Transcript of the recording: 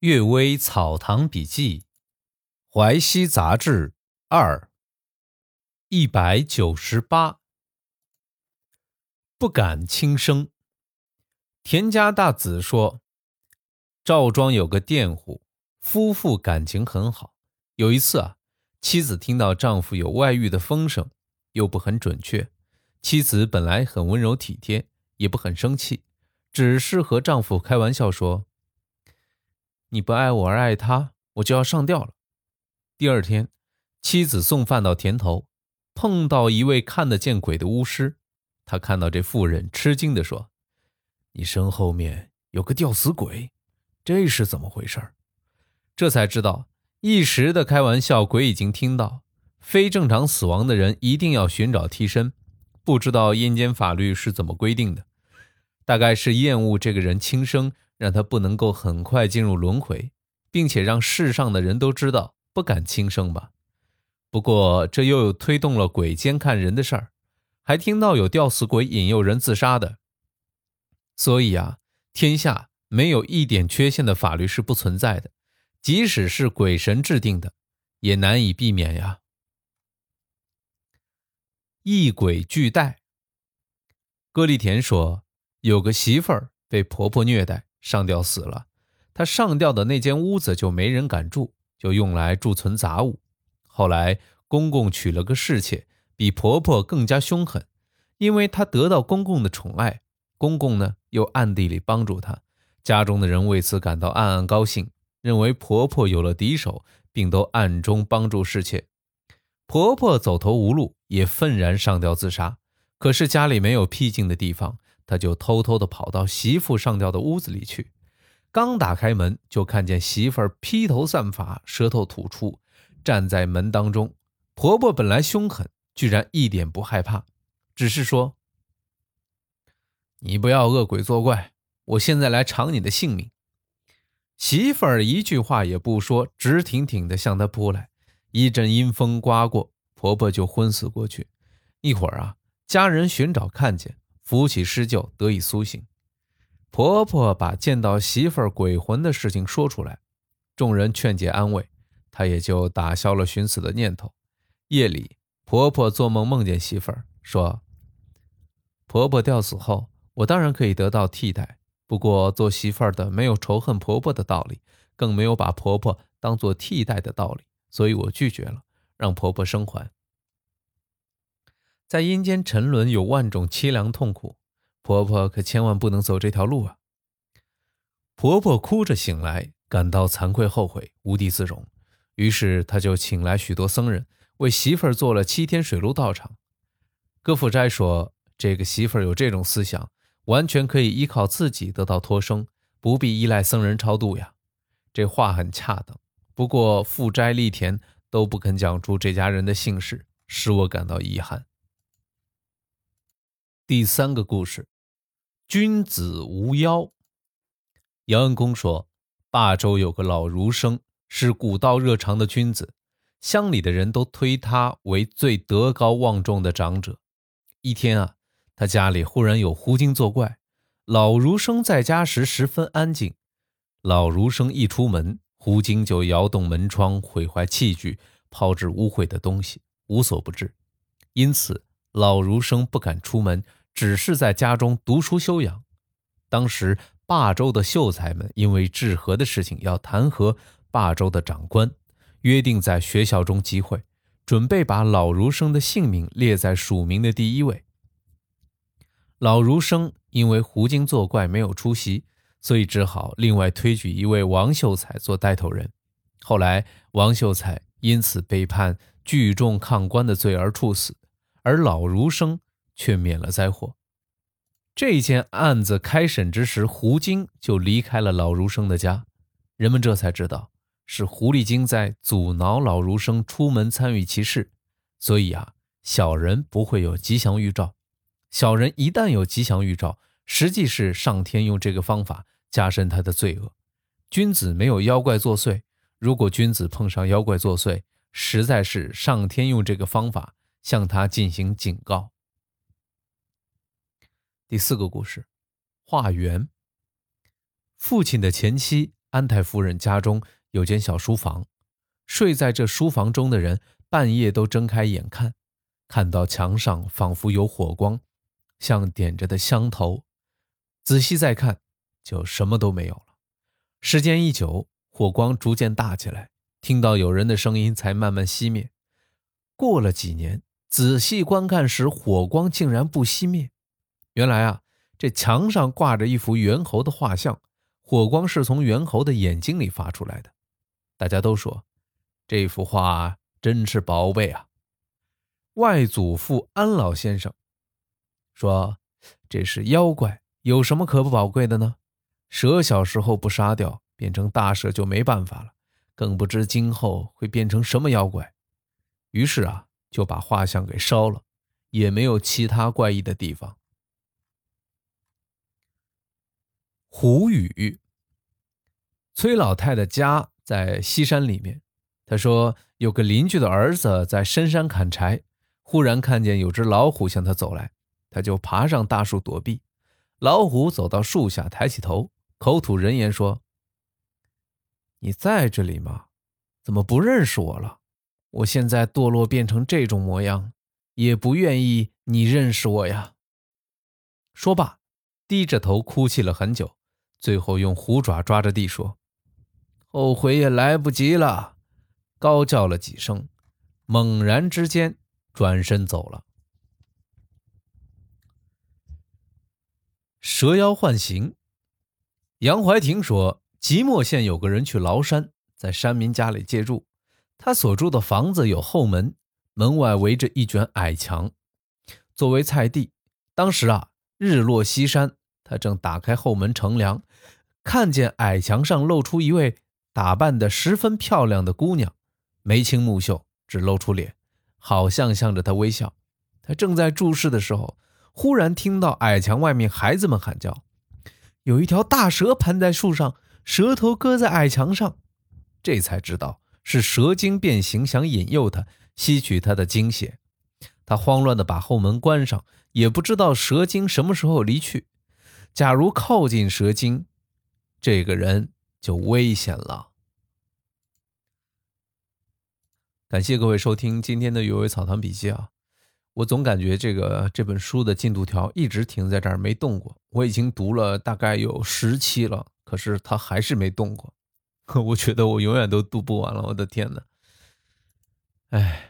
阅微草堂笔记，淮西杂志二一百九十八，不敢轻声。田家大子说，赵庄有个佃户，夫妇感情很好。有一次啊，妻子听到丈夫有外遇的风声，又不很准确。妻子本来很温柔体贴，也不很生气，只是和丈夫开玩笑说。你不爱我而爱他，我就要上吊了。第二天，妻子送饭到田头，碰到一位看得见鬼的巫师。他看到这妇人，吃惊地说：“你身后面有个吊死鬼，这是怎么回事？”这才知道，一时的开玩笑，鬼已经听到。非正常死亡的人一定要寻找替身，不知道阴间法律是怎么规定的，大概是厌恶这个人轻生。让他不能够很快进入轮回，并且让世上的人都知道不敢轻生吧。不过这又有推动了鬼监看人的事儿，还听到有吊死鬼引诱人自杀的。所以啊，天下没有一点缺陷的法律是不存在的，即使是鬼神制定的，也难以避免呀。一鬼俱带。歌利田说，有个媳妇儿被婆婆虐待。上吊死了，他上吊的那间屋子就没人敢住，就用来贮存杂物。后来公公娶了个侍妾，比婆婆更加凶狠，因为她得到公公的宠爱，公公呢又暗地里帮助她，家中的人为此感到暗暗高兴，认为婆婆有了敌手，并都暗中帮助侍妾。婆婆走投无路，也愤然上吊自杀。可是家里没有僻静的地方。他就偷偷地跑到媳妇上吊的屋子里去，刚打开门，就看见媳妇儿披头散发、舌头吐出，站在门当中。婆婆本来凶狠，居然一点不害怕，只是说：“你不要恶鬼作怪，我现在来偿你的性命。”媳妇儿一句话也不说，直挺挺地向他扑来。一阵阴风刮过，婆婆就昏死过去。一会儿啊，家人寻找看见。扶起施救，得以苏醒。婆婆把见到媳妇儿鬼魂的事情说出来，众人劝解安慰，她也就打消了寻死的念头。夜里，婆婆做梦梦见媳妇儿，说：“婆婆吊死后，我当然可以得到替代，不过做媳妇儿的没有仇恨婆婆的道理，更没有把婆婆当做替代的道理，所以我拒绝了，让婆婆生还。”在阴间沉沦有万种凄凉痛苦，婆婆可千万不能走这条路啊！婆婆哭着醒来，感到惭愧后悔，无地自容。于是她就请来许多僧人，为媳妇儿做了七天水陆道场。葛富斋说：“这个媳妇儿有这种思想，完全可以依靠自己得到脱生，不必依赖僧人超度呀。”这话很恰当。不过富斋、利田都不肯讲出这家人的姓氏，使我感到遗憾。第三个故事，君子无妖。杨恩公说，霸州有个老儒生，是古道热肠的君子，乡里的人都推他为最德高望重的长者。一天啊，他家里忽然有狐精作怪，老儒生在家时十分安静，老儒生一出门，狐精就摇动门窗，毁坏器具，抛掷污秽的东西，无所不至。因此，老儒生不敢出门。只是在家中读书修养。当时霸州的秀才们因为治河的事情要弹劾霸州的长官，约定在学校中集会，准备把老儒生的姓名列在署名的第一位。老儒生因为狐精作怪没有出席，所以只好另外推举一位王秀才做带头人。后来王秀才因此被判聚众抗官的罪而处死，而老儒生。却免了灾祸。这件案子开审之时，狐精就离开了老儒生的家，人们这才知道是狐狸精在阻挠老儒生出门参与其事。所以啊，小人不会有吉祥预兆。小人一旦有吉祥预兆，实际是上天用这个方法加深他的罪恶。君子没有妖怪作祟，如果君子碰上妖怪作祟，实在是上天用这个方法向他进行警告。第四个故事，化缘。父亲的前妻安太夫人家中有间小书房，睡在这书房中的人半夜都睁开眼看，看到墙上仿佛有火光，像点着的香头。仔细再看，就什么都没有了。时间一久，火光逐渐大起来，听到有人的声音才慢慢熄灭。过了几年，仔细观看时，火光竟然不熄灭。原来啊，这墙上挂着一幅猿猴的画像，火光是从猿猴的眼睛里发出来的。大家都说，这幅画真是宝贝啊。外祖父安老先生说：“这是妖怪。”有什么可不宝贵的呢？蛇小时候不杀掉，变成大蛇就没办法了，更不知今后会变成什么妖怪。于是啊，就把画像给烧了，也没有其他怪异的地方。胡语，崔老太的家在西山里面。他说，有个邻居的儿子在深山砍柴，忽然看见有只老虎向他走来，他就爬上大树躲避。老虎走到树下，抬起头，口吐人言说：“你在这里吗？怎么不认识我了？我现在堕落变成这种模样，也不愿意你认识我呀。”说罢，低着头哭泣了很久，最后用虎爪抓着地说：“后悔也来不及了。”高叫了几声，猛然之间转身走了。蛇妖幻形。杨怀廷说，即墨县有个人去崂山，在山民家里借住。他所住的房子有后门，门外围着一卷矮墙，作为菜地。当时啊，日落西山，他正打开后门乘凉，看见矮墙上露出一位打扮得十分漂亮的姑娘，眉清目秀，只露出脸，好像向着他微笑。他正在注视的时候。忽然听到矮墙外面孩子们喊叫，有一条大蛇盘在树上，蛇头搁在矮墙上，这才知道是蛇精变形，想引诱他吸取他的精血。他慌乱地把后门关上，也不知道蛇精什么时候离去。假如靠近蛇精，这个人就危险了。感谢各位收听今天的《有为草堂笔记》啊。我总感觉这个这本书的进度条一直停在这儿没动过。我已经读了大概有十期了，可是它还是没动过。我觉得我永远都读不完了。我的天哪！哎。